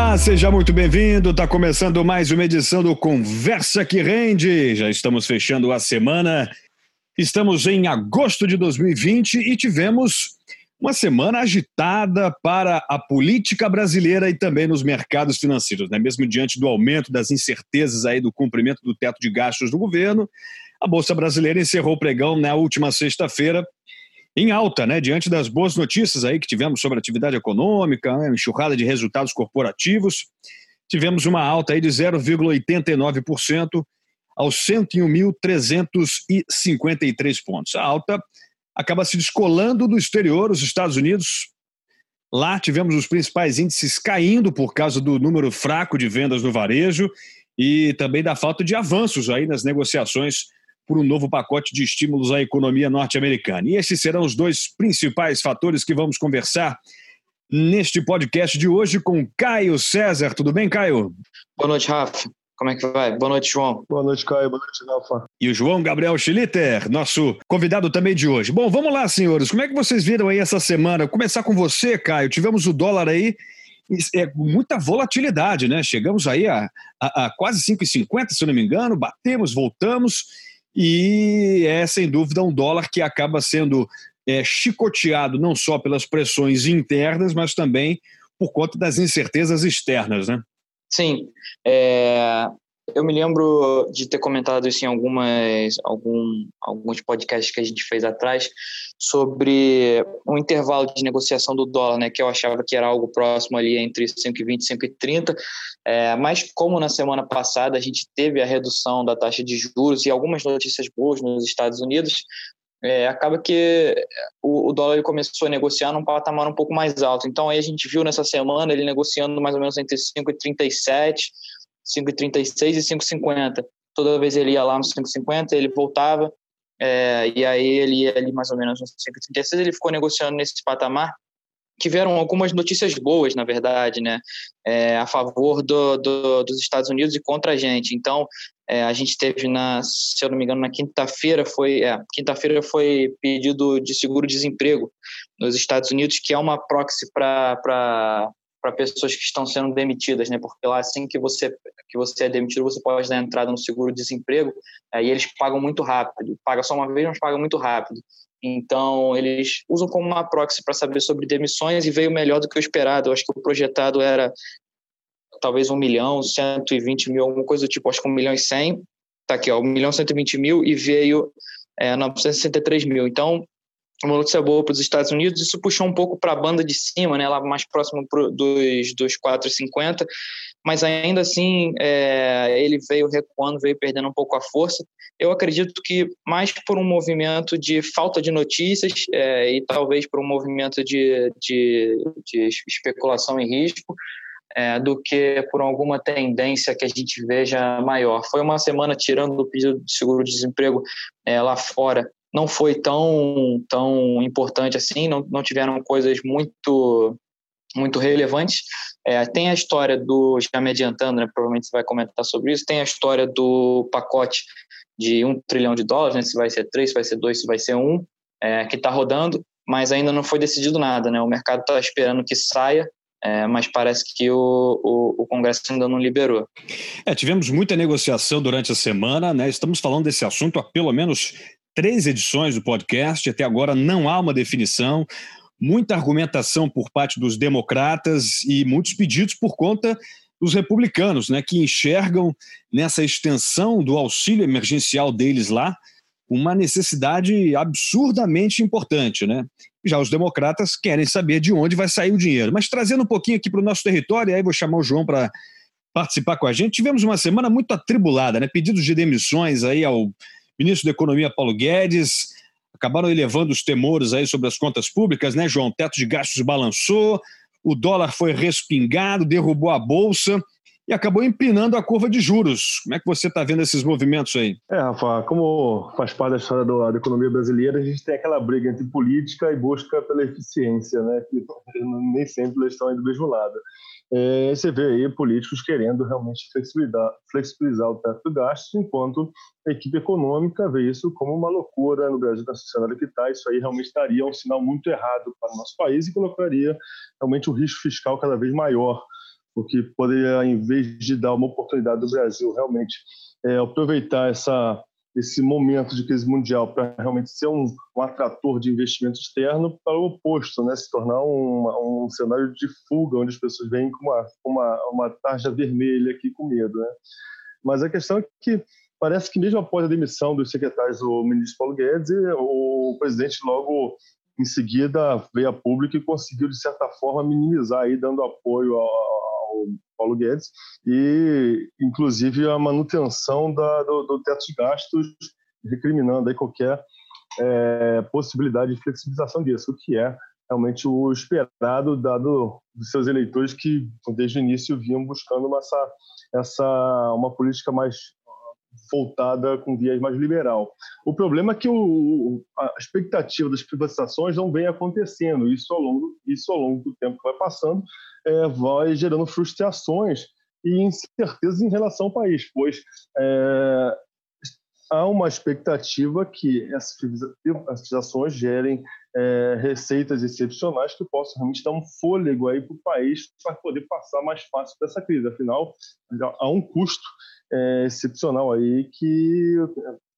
Olá, seja muito bem-vindo. Está começando mais uma edição do Conversa que Rende. Já estamos fechando a semana. Estamos em agosto de 2020 e tivemos uma semana agitada para a política brasileira e também nos mercados financeiros, né? Mesmo diante do aumento das incertezas aí do cumprimento do teto de gastos do governo, a bolsa brasileira encerrou o pregão na última sexta-feira em alta, né, diante das boas notícias aí que tivemos sobre atividade econômica, né, enxurrada de resultados corporativos, tivemos uma alta aí de 0,89% aos 101.353 pontos. A alta acaba se descolando do exterior, os Estados Unidos. Lá tivemos os principais índices caindo por causa do número fraco de vendas no varejo e também da falta de avanços aí nas negociações por um novo pacote de estímulos à economia norte-americana. E esses serão os dois principais fatores que vamos conversar neste podcast de hoje com Caio César. Tudo bem, Caio? Boa noite, Rafa. Como é que vai? Boa noite, João. Boa noite, Caio. Boa noite, Rafa. E o João Gabriel Schlitter, nosso convidado também de hoje. Bom, vamos lá, senhores. Como é que vocês viram aí essa semana? Vou começar com você, Caio. Tivemos o dólar aí é muita volatilidade, né? Chegamos aí a, a, a quase 5,50, se eu não me engano, batemos, voltamos e é sem dúvida um dólar que acaba sendo é, chicoteado não só pelas pressões internas, mas também por conta das incertezas externas, né? Sim, é, eu me lembro de ter comentado isso em algumas, algum, alguns podcasts que a gente fez atrás sobre um intervalo de negociação do dólar, né, que eu achava que era algo próximo ali entre 5,20 e 5,30, é, mas como na semana passada a gente teve a redução da taxa de juros e algumas notícias boas nos Estados Unidos, é, acaba que o, o dólar começou a negociar num patamar um pouco mais alto. Então aí a gente viu nessa semana ele negociando mais ou menos entre 5,37 5,36 e 5,50. Toda vez ele ia lá no 5,50, ele voltava, é, e aí ele ia ali mais ou menos no 5,36, ele ficou negociando nesse patamar. Tiveram algumas notícias boas, na verdade, né, é, a favor do, do, dos Estados Unidos e contra a gente. Então, é, a gente teve na, se eu não me engano, na quinta-feira foi, é, quinta-feira foi pedido de seguro-desemprego nos Estados Unidos, que é uma proxy para para pessoas que estão sendo demitidas, né? Porque lá assim que você que você é demitido, você pode dar entrada no seguro-desemprego, aí e eles pagam muito rápido. Paga só uma vez, mas paga muito rápido. Então, eles usam como uma proxy para saber sobre demissões e veio melhor do que o esperado. Eu acho que o projetado era talvez um milhão, 120 mil, alguma coisa do tipo, acho que um milhão e cem. Tá aqui, ó, um milhão e 120 mil e veio é, 963 mil. Então, uma notícia boa para os Estados Unidos, isso puxou um pouco para a banda de cima, né, lá mais próximo pro, dos, dos 4,50, mas ainda assim é, ele veio recuando, veio perdendo um pouco a força. Eu acredito que mais por um movimento de falta de notícias é, e talvez por um movimento de, de, de especulação e risco, é, do que por alguma tendência que a gente veja maior. Foi uma semana tirando o pedido de seguro-desemprego é, lá fora não foi tão, tão importante assim, não, não tiveram coisas muito muito relevantes. É, tem a história do, já me adiantando, né, provavelmente você vai comentar sobre isso, tem a história do pacote de um trilhão de dólares, né, se vai ser três, se vai ser dois, se vai ser um, é, que está rodando, mas ainda não foi decidido nada. Né, o mercado está esperando que saia, é, mas parece que o, o, o, Congresso ainda não liberou. É, tivemos muita negociação durante a semana, né? Estamos falando desse assunto há pelo menos três edições do podcast, até agora não há uma definição, muita argumentação por parte dos democratas e muitos pedidos por conta dos republicanos, né, que enxergam nessa extensão do auxílio emergencial deles lá uma necessidade absurdamente importante, né? Já os democratas querem saber de onde vai sair o dinheiro. Mas trazendo um pouquinho aqui para o nosso território, aí vou chamar o João para participar com a gente. Tivemos uma semana muito atribulada, né? Pedidos de demissões aí ao ministro da Economia Paulo Guedes, acabaram elevando os temores aí sobre as contas públicas, né, João? O teto de gastos balançou, o dólar foi respingado, derrubou a bolsa e acabou empinando a curva de juros. Como é que você está vendo esses movimentos aí? É, Rafa, como faz parte da história da, economia brasileira, a gente tem aquela briga entre política e busca pela eficiência, né? Que nem sempre eles estão aí do mesmo lado é, você vê aí políticos querendo realmente flexibilizar, flexibilizar o teto de gastos, enquanto a equipe econômica vê isso como uma loucura no Brasil, na sociedade que está. Isso aí realmente daria um sinal muito errado para o nosso país e colocaria realmente o risco fiscal cada vez maior o que poderia, em vez de dar uma oportunidade do Brasil realmente é, aproveitar essa esse momento de crise mundial para realmente ser um, um, atrator de investimento externo para o oposto, né? se tornar um, um cenário de fuga, onde as pessoas vêm com uma, uma, uma tarja vermelha aqui com medo. Né? Mas a questão é que parece que mesmo após a demissão dos secretários, o ministro Paulo Guedes, o presidente logo em seguida veio a público e conseguiu, de certa forma, minimizar, aí, dando apoio ao Paulo Guedes e, inclusive, a manutenção da, do, do, teto de gastos, recriminando aí qualquer é, possibilidade de flexibilização disso, o que é realmente o esperado, dado dos seus eleitores que, desde o início, vinham buscando essa, essa, uma política mais voltada com viés mais liberal. O problema é que o, a expectativa das privatizações não vem acontecendo. Isso ao longo, isso ao longo do tempo que vai passando é, vai gerando frustrações e incertezas em relação ao país, pois é, há uma expectativa que essas privatizações gerem é, receitas excepcionais que possam realmente dar um fôlego aí para o país para poder passar mais fácil dessa crise. Afinal, há um custo é, excepcional aí que,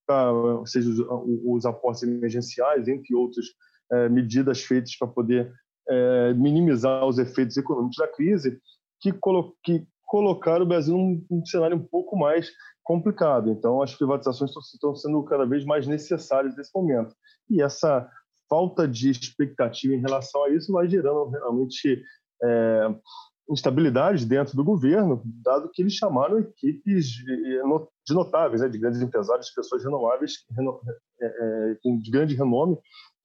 ou seja, os, os aportes emergenciais, entre outras é, medidas feitas para poder é, minimizar os efeitos econômicos da crise, que, colo que colocaram o Brasil num, num, cenário um pouco mais complicado. Então, as privatizações estão sendo cada vez mais necessárias nesse momento. E essa falta de expectativa em relação a isso vai gerando realmente é, instabilidade dentro do governo, dado que eles chamaram equipes de, notáveis, né, de grandes empresários, pessoas renováveis, é, é, de grande renome,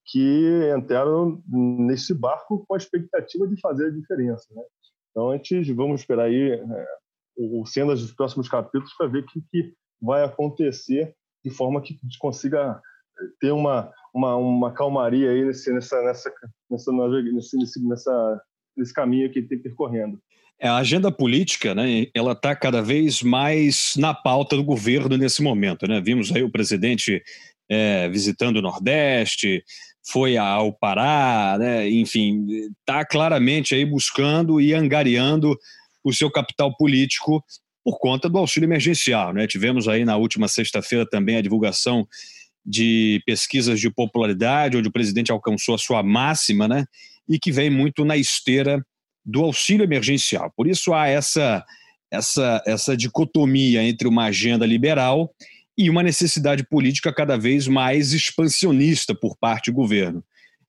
que entraram nesse barco com a expectativa de fazer a diferença. Né? Então, antes, vamos esperar aí o cenas dos próximos capítulos para ver o que, vai acontecer de forma que a gente consiga ter uma, uma, uma calmaria aí nesse, nessa, nessa, nessa, nessa, nesse caminho que ele tem percorrendo. É, a agenda política, né, ela está cada vez mais na pauta do governo nesse momento, né? Vimos aí o presidente é, visitando o Nordeste, foi ao Pará, né? Enfim, está claramente aí buscando e angariando o seu capital político por conta do auxílio emergencial, né? Tivemos aí na última sexta-feira também a divulgação de pesquisas de popularidade, onde o presidente alcançou a sua máxima, né? E que vem muito na esteira do auxílio emergencial. Por isso há essa, essa, essa dicotomia entre uma agenda liberal e uma necessidade política cada vez mais expansionista por parte do governo.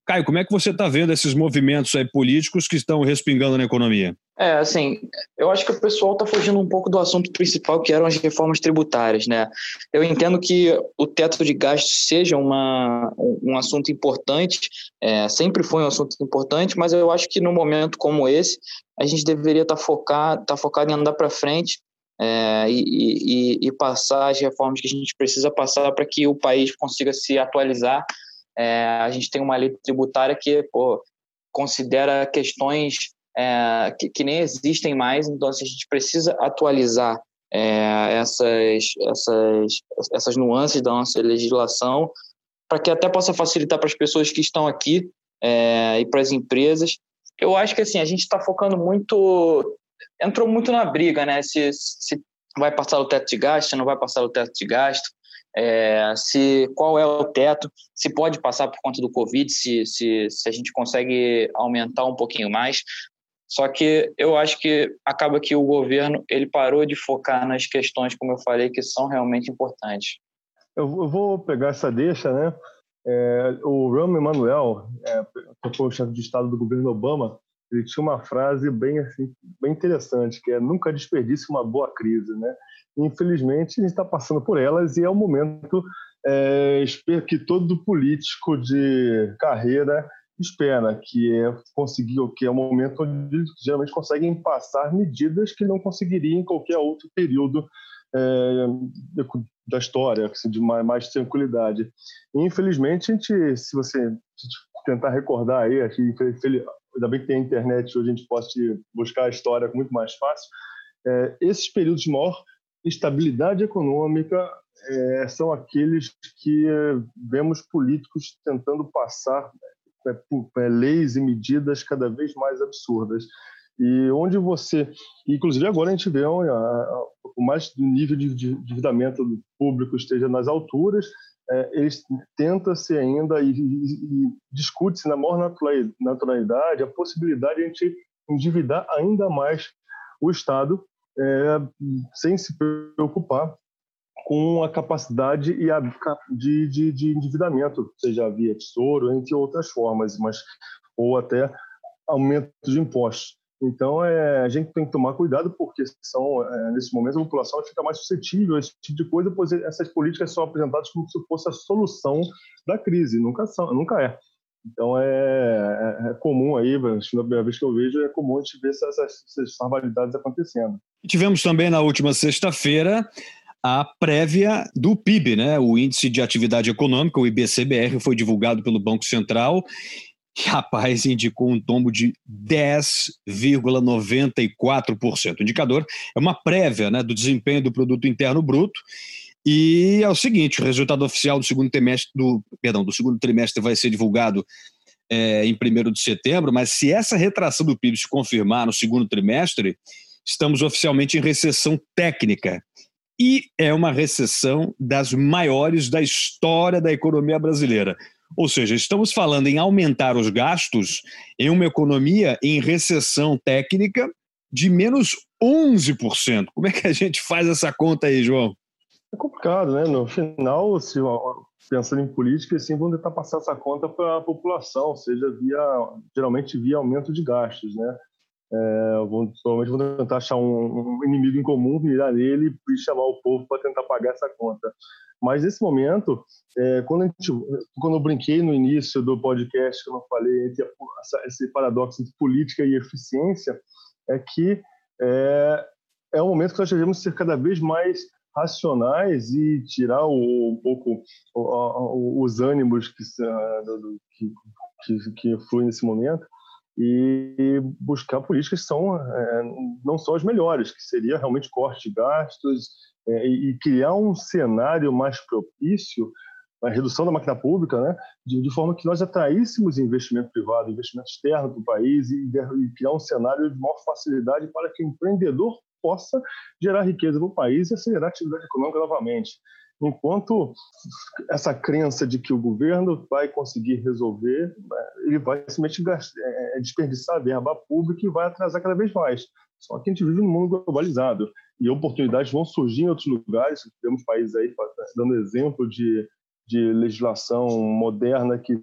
Caio, como é que você está vendo esses movimentos aí políticos que estão respingando na economia? É, assim, eu acho que o pessoal está fugindo um pouco do assunto principal, que eram as reformas tributárias, né? Eu entendo que o teto de gastos seja uma, um assunto importante, é, sempre foi um assunto importante, mas eu acho que num momento como esse, a gente deveria estar tá focado, tá focado em andar para frente é, e, e, e, passar as reformas que a gente precisa passar para que o país consiga se atualizar é, a gente tem uma lei tributária que pô, considera questões é, que, que, nem existem mais, então assim, a gente precisa atualizar é, essas, essas, essas nuances da nossa legislação para que até possa facilitar para as pessoas que estão aqui é, e para as empresas. Eu acho que assim a gente está focando muito, entrou muito na briga, né? Se, se vai passar o teto de gasto, não vai passar o teto de gasto é, se qual é o teto, se pode passar por conta do Covid, se, se, se a gente consegue aumentar um pouquinho mais. Só que eu acho que acaba que o governo ele parou de focar nas questões, como eu falei, que são realmente importantes. Eu vou pegar essa deixa, né? É, o Rahm Emanuel, é, que foi o chefe de Estado do governo Obama, ele tinha uma frase bem, assim, bem interessante, que é nunca desperdice uma boa crise, né? Infelizmente, a gente está passando por elas e é o momento é, que todo político de carreira espera, que é conseguir, que é o momento onde geralmente conseguem passar medidas que não conseguiriam em qualquer outro período é, da história, assim, de mais, mais tranquilidade. infelizmente, a gente, se você tentar recordar aí, aqui, ainda bem que tem a internet, hoje a gente pode buscar a história muito mais fácil. É, esses períodos de maior estabilidade econômica é, são aqueles que é, vemos políticos tentando passar é, é, leis e medidas cada vez mais absurdas. E onde você, inclusive agora a gente vê o mais nível de endividamento público esteja nas alturas, é, eles tenta-se ainda e, e, discute-se na maior naturalidade a possibilidade de a gente endividar ainda mais o Estado é, sem se preocupar com a capacidade e a, de, de, de endividamento, seja via tesouro, entre outras formas, mas ou até aumento de impostos. Então, é, a gente tem que tomar cuidado, porque são, é, nesse momento a população fica mais suscetível a esse tipo de coisa, pois essas políticas são apresentadas como se fosse a solução da crise. Nunca, são, nunca é. Então, é, é, é comum aí, a primeira vez que eu vejo, é comum a gente ver essas, essas barbaridades acontecendo. Tivemos também na última sexta-feira a prévia do PIB, né? O Índice de Atividade Econômica, o IBCBR, foi divulgado pelo Banco Central rapaz indicou um tombo de 10,94%. O indicador é uma prévia né, do desempenho do produto interno bruto. E é o seguinte: o resultado oficial do segundo trimestre, do, perdão, do segundo trimestre vai ser divulgado é, em 1 de setembro, mas se essa retração do PIB se confirmar no segundo trimestre, estamos oficialmente em recessão técnica. E é uma recessão das maiores da história da economia brasileira. Ou seja, estamos falando em aumentar os gastos em uma economia em recessão técnica de menos 11%. Como é que a gente faz essa conta aí, João? É complicado, né? No final, se, pensando em política, assim, vão tentar passar essa conta para a população, seja via, geralmente via aumento de gastos, né? É, vão, provavelmente vão tentar achar um, um, inimigo em comum, virar nele e chamar o povo para tentar pagar essa conta. Mas nesse momento, é, quando, gente, quando eu brinquei no início do podcast, que eu falei, entre a, esse paradoxo entre política e eficiência, é que é, é um momento que nós devemos ser cada vez mais racionais e tirar o, um pouco o, os ânimos que, que, que, que fluem nesse momento e buscar políticas que são é, não são as melhores, que seria realmente corte de gastos é, e criar um cenário mais propício a redução da máquina pública, né, de, de, forma que nós atraíssemos investimento privado, investimento externo para o país e, e, criar um cenário de maior facilidade para que o empreendedor possa gerar riqueza no país e acelerar a atividade econômica novamente. Enquanto essa crença de que o governo vai conseguir resolver, né, ele vai simplesmente é, desperdiçar verba pública e vai atrasar cada vez mais. Só que a gente vive num mundo globalizado e oportunidades vão surgir em outros lugares. Temos países aí dando exemplo de, de legislação moderna tá, que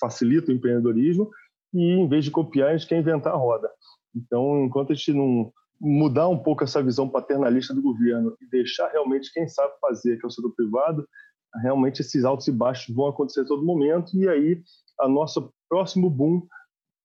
facilita o empreendedorismo e, em vez de copiar, a gente quer inventar a roda. Então, enquanto a gente não mudar um pouco essa visão paternalista do governo e deixar realmente quem sabe fazer, que é o setor privado, realmente esses altos e baixos vão acontecer a todo momento e aí a nosso próximo boom,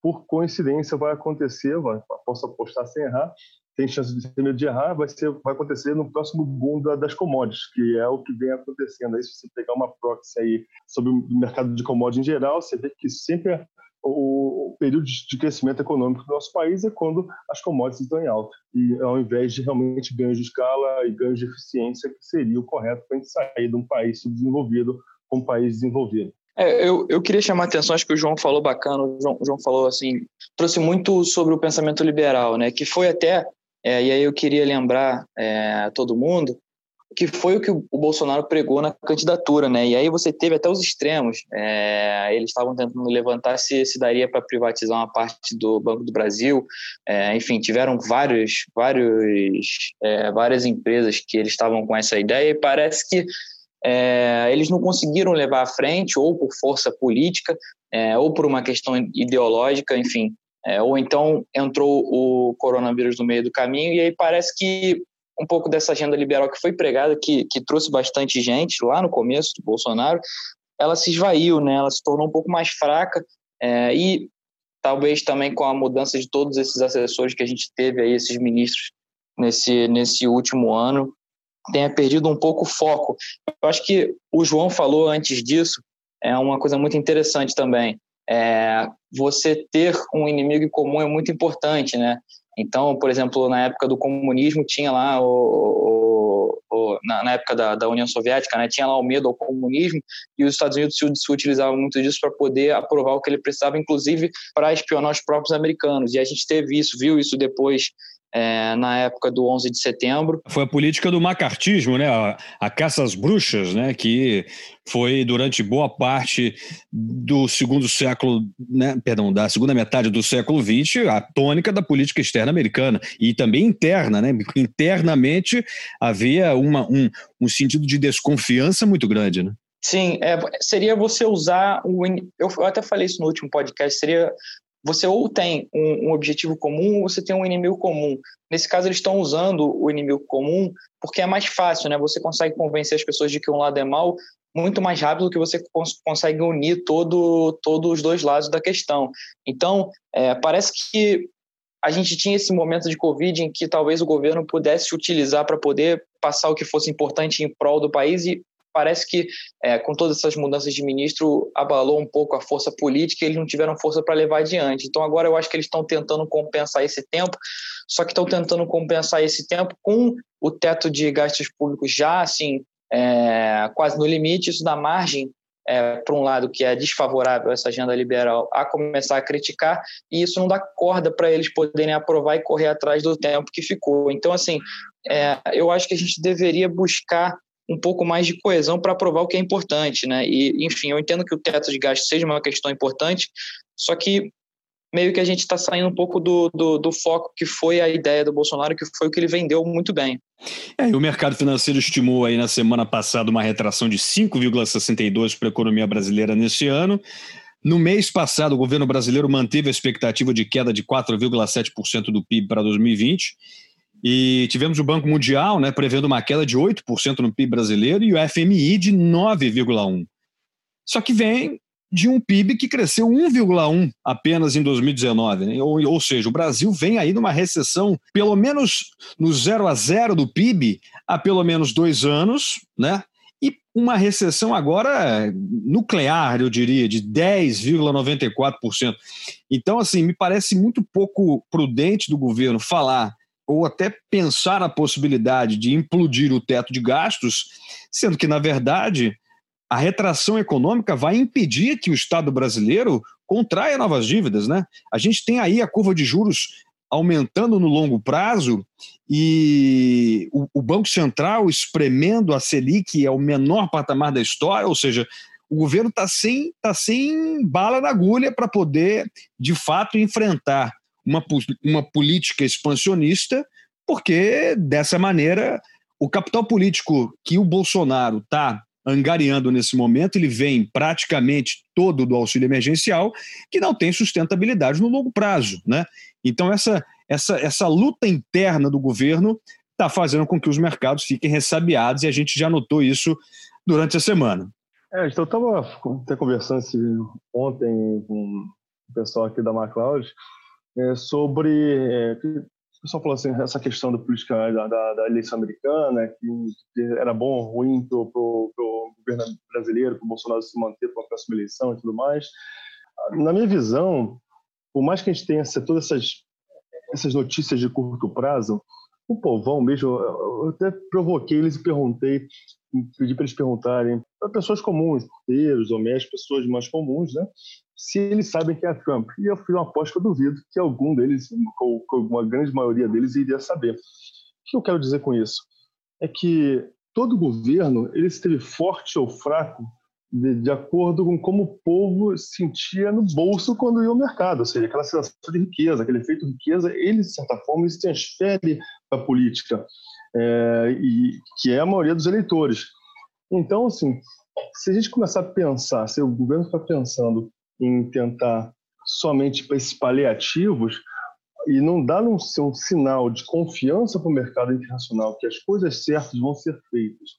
por coincidência, vai acontecer, vai, posso apostar sem errar, tem chance de ter medo de errar, vai, ser, vai acontecer no próximo boom da, das commodities, que é o que vem acontecendo. Aí, se você pegar uma proxy aí sobre o mercado de commodities em geral, você vê que sempre o período de crescimento econômico do nosso país é quando as commodities estão em alta. E ao invés de realmente ganhos de escala e ganhos de eficiência, que seria o correto para a gente sair de um país subdesenvolvido para um país desenvolvido. É, eu, eu queria chamar a atenção, acho que o João falou bacana, o João, o João falou assim, trouxe muito sobre o pensamento liberal, né, que foi até, é, e aí eu queria lembrar é, todo mundo, que foi o que o Bolsonaro pregou na candidatura, né? E aí você teve até os extremos. É, eles estavam tentando levantar se, se daria para privatizar uma parte do Banco do Brasil. É, enfim, tiveram vários, vários, é, várias empresas que eles estavam com essa ideia e parece que é, eles não conseguiram levar à frente, ou por força política, é, ou por uma questão ideológica, enfim. É, ou então entrou o coronavírus no meio do caminho, e aí parece que um pouco dessa agenda liberal que foi pregada, que, que trouxe bastante gente lá no começo do Bolsonaro, ela se esvaiu, né? ela se tornou um pouco mais fraca é, e talvez também com a mudança de todos esses assessores que a gente teve aí, esses ministros nesse, nesse último ano, tenha perdido um pouco o foco. Eu acho que o João falou antes disso, é uma coisa muito interessante também. É, você ter um inimigo em comum é muito importante, né? Então, por exemplo, na época do comunismo tinha lá o, o, o na, na época da, da, União Soviética, né, tinha lá o medo ao comunismo e os Estados Unidos se, se utilizavam muito disso para poder aprovar o que ele precisava, inclusive para espionar os próprios americanos. E a gente teve isso, viu isso depois é, na época do 11 de setembro. Foi a política do macartismo, né? A, a, caça às bruxas, né? Que foi durante boa parte do segundo século, né? Perdão, da segunda metade do século XX, a tônica da política externa americana e também interna, né? Internamente havia uma, um, um sentido de desconfiança muito grande, né? Sim, é, seria você usar o. Eu até falei isso no último podcast, seria você ou tem um, um, objetivo comum ou você tem um inimigo comum. Nesse caso, eles estão usando o inimigo comum porque é mais fácil, né? Você consegue convencer as pessoas de que um lado é mal muito mais rápido do que você cons consegue unir todo, todos os dois lados da questão. Então, é, parece que a gente tinha esse momento de Covid em que talvez o governo pudesse utilizar para poder passar o que fosse importante em prol do país e parece que é, com todas essas mudanças de ministro abalou um pouco a força política e eles não tiveram força para levar adiante. Então agora eu acho que eles estão tentando compensar esse tempo, só que estão tentando compensar esse tempo com o teto de gastos públicos já assim é, quase no limite, isso dá margem é, para um lado que é desfavorável a essa agenda liberal a começar a criticar e isso não dá corda para eles poderem aprovar e correr atrás do tempo que ficou. Então assim, é, eu acho que a gente deveria buscar um pouco mais de coesão para provar o que é importante, né? E, enfim, eu entendo que o teto de gasto seja uma questão importante, só que meio que a gente está saindo um pouco do, do, do, foco que foi a ideia do Bolsonaro, que foi o que ele vendeu muito bem. É, e o mercado financeiro estimou aí na semana passada uma retração de 5,62% para a economia brasileira nesse ano. No mês passado, o governo brasileiro manteve a expectativa de queda de 4,7% do PIB para 2020 e tivemos o Banco Mundial né, prevendo uma queda de 8% no PIB brasileiro e o FMI de 9,1%. Só que vem de um PIB que cresceu 1,1% apenas em 2019. Né? Ou, ou seja, o Brasil vem aí numa recessão, pelo menos no 0 a 0 do PIB, há pelo menos dois anos, né? e uma recessão agora nuclear, eu diria, de 10,94%. Então, assim, me parece muito pouco prudente do governo falar ou até pensar a possibilidade de implodir o teto de gastos, sendo que, na verdade, a retração econômica vai impedir que o Estado brasileiro contraia novas dívidas. Né? A gente tem aí a curva de juros aumentando no longo prazo e o, o Banco Central espremendo a Selic ao menor patamar da história, ou seja, o governo está sem, tá sem bala na agulha para poder, de fato, enfrentar uma, uma política expansionista, porque dessa maneira o capital político que o Bolsonaro está angariando nesse momento, ele vem praticamente todo do auxílio emergencial, que não tem sustentabilidade no longo prazo. Né? Então, essa, essa, essa luta interna do governo está fazendo com que os mercados fiquem ressabiados, e a gente já notou isso durante a semana. É, então, eu estava conversando ontem com o pessoal aqui da McLeod, é, sobre. É, o pessoal falou assim, essa questão da política da, da, da eleição americana, que, que, era bom ou ruim para o governo brasileiro, para o Bolsonaro se manter para a próxima eleição e tudo mais. Na minha visão, por mais que a gente tenha todas essas, essas notícias de curto prazo, o povão mesmo, eu até provoquei eles e perguntei, pedi para eles perguntarem para pessoas comuns, porteiros, domésticos, pessoas mais comuns, né? Se eles sabem quem é Trump. E eu fiz uma aposta eu duvido que algum deles, ou uma grande maioria deles, iria saber. O que eu quero dizer com isso? É que todo governo ele esteve forte ou fraco de, de, acordo com como o povo sentia no bolso quando ia ao mercado, ou seja, aquela sensação de riqueza, aquele efeito riqueza, ele, de certa forma, se transfere para a política, é, e, que é a maioria dos eleitores. Então, assim, se a gente começar a pensar, se o governo está pensando em tentar somente para esses paliativos e não dar um, um sinal de confiança para o mercado internacional que as coisas certas vão ser feitas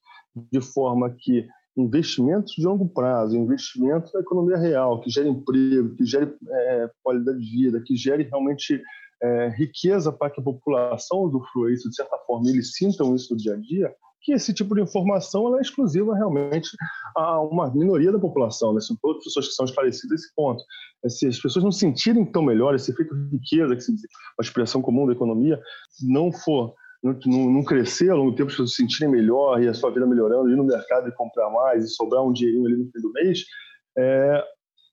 de forma que investimentos de longo prazo, investimentos na economia real, que gere emprego, que gere é, qualidade de vida, que gere realmente é, riqueza para que a população usufrua isso de certa forma, eles sintam isso no dia a dia, que esse tipo de informação é exclusiva realmente a uma minoria da população, né? são todas pessoas que são esclarecidas nesse ponto. Se as pessoas não sentirem tão melhor, esse efeito de riqueza, que é uma expressão comum da economia, não for não, não, crescer ao longo do tempo, as pessoas se sentirem melhor e a sua vida melhorando, ir no mercado e comprar mais e sobrar um dinheirinho ali no fim do mês, é,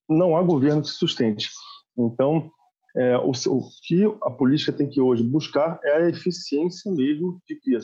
não há governo que sustente. Então, é, o, o, que a política tem que hoje buscar é a eficiência mesmo de que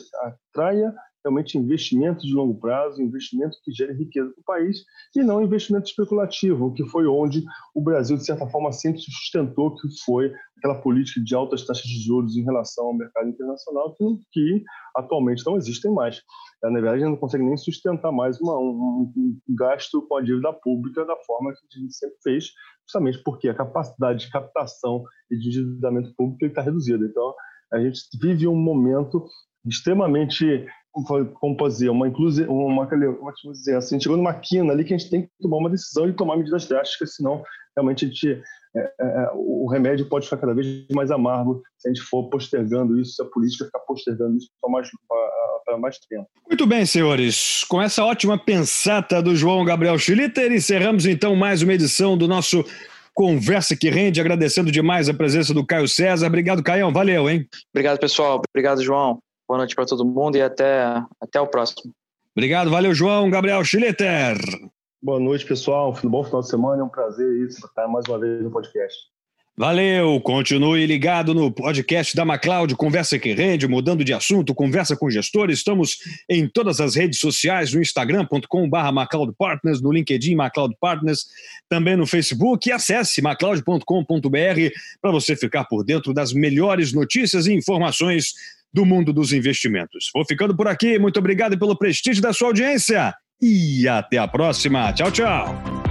atraia realmente investimento de longo prazo, investimento que gere riqueza para o país e não investimento especulativo, que foi onde o Brasil, de certa forma, sempre sustentou que foi aquela política de altas taxas de juros em relação ao mercado internacional, que, que atualmente não existem mais. Na verdade, a gente não consegue nem sustentar mais uma, um, um, gasto com a dívida pública da forma que a gente sempre fez, justamente porque a capacidade de captação e de endividamento público está reduzida. Então, a gente vive um momento extremamente como dizer, uma inclusive, uma, como dizer assim, chegou numa quina ali que a gente tem que tomar uma decisão e tomar medidas drásticas, senão realmente a gente, é, é, é, o remédio pode ficar cada vez mais amargo se a gente for postergando isso, se a política ficar postergando isso para mais, mais tempo. Muito bem, senhores. Com essa ótima pensata do João Gabriel Schlitter, encerramos então mais uma edição do nosso Conversa que Rende, agradecendo demais a presença do Caio César. Obrigado, Caião. Valeu, hein? Obrigado, pessoal. Obrigado, João. Boa noite para todo mundo e até, até o próximo. Obrigado, valeu, João. Gabriel Schlitter. Boa noite, pessoal. Bom final de semana. É um prazer estar mais uma vez no podcast. Valeu, continue ligado no podcast da MacLeod, Conversa que Rende, mudando de assunto, conversa com gestores. Estamos em todas as redes sociais, no instagram.com.br MacLeod Partners, no LinkedIn MacLeod Partners, também no Facebook e acesse macleod.com.br para você ficar por dentro das melhores notícias e informações do mundo dos investimentos. Vou ficando por aqui, muito obrigado pelo prestígio da sua audiência e até a próxima. Tchau, tchau.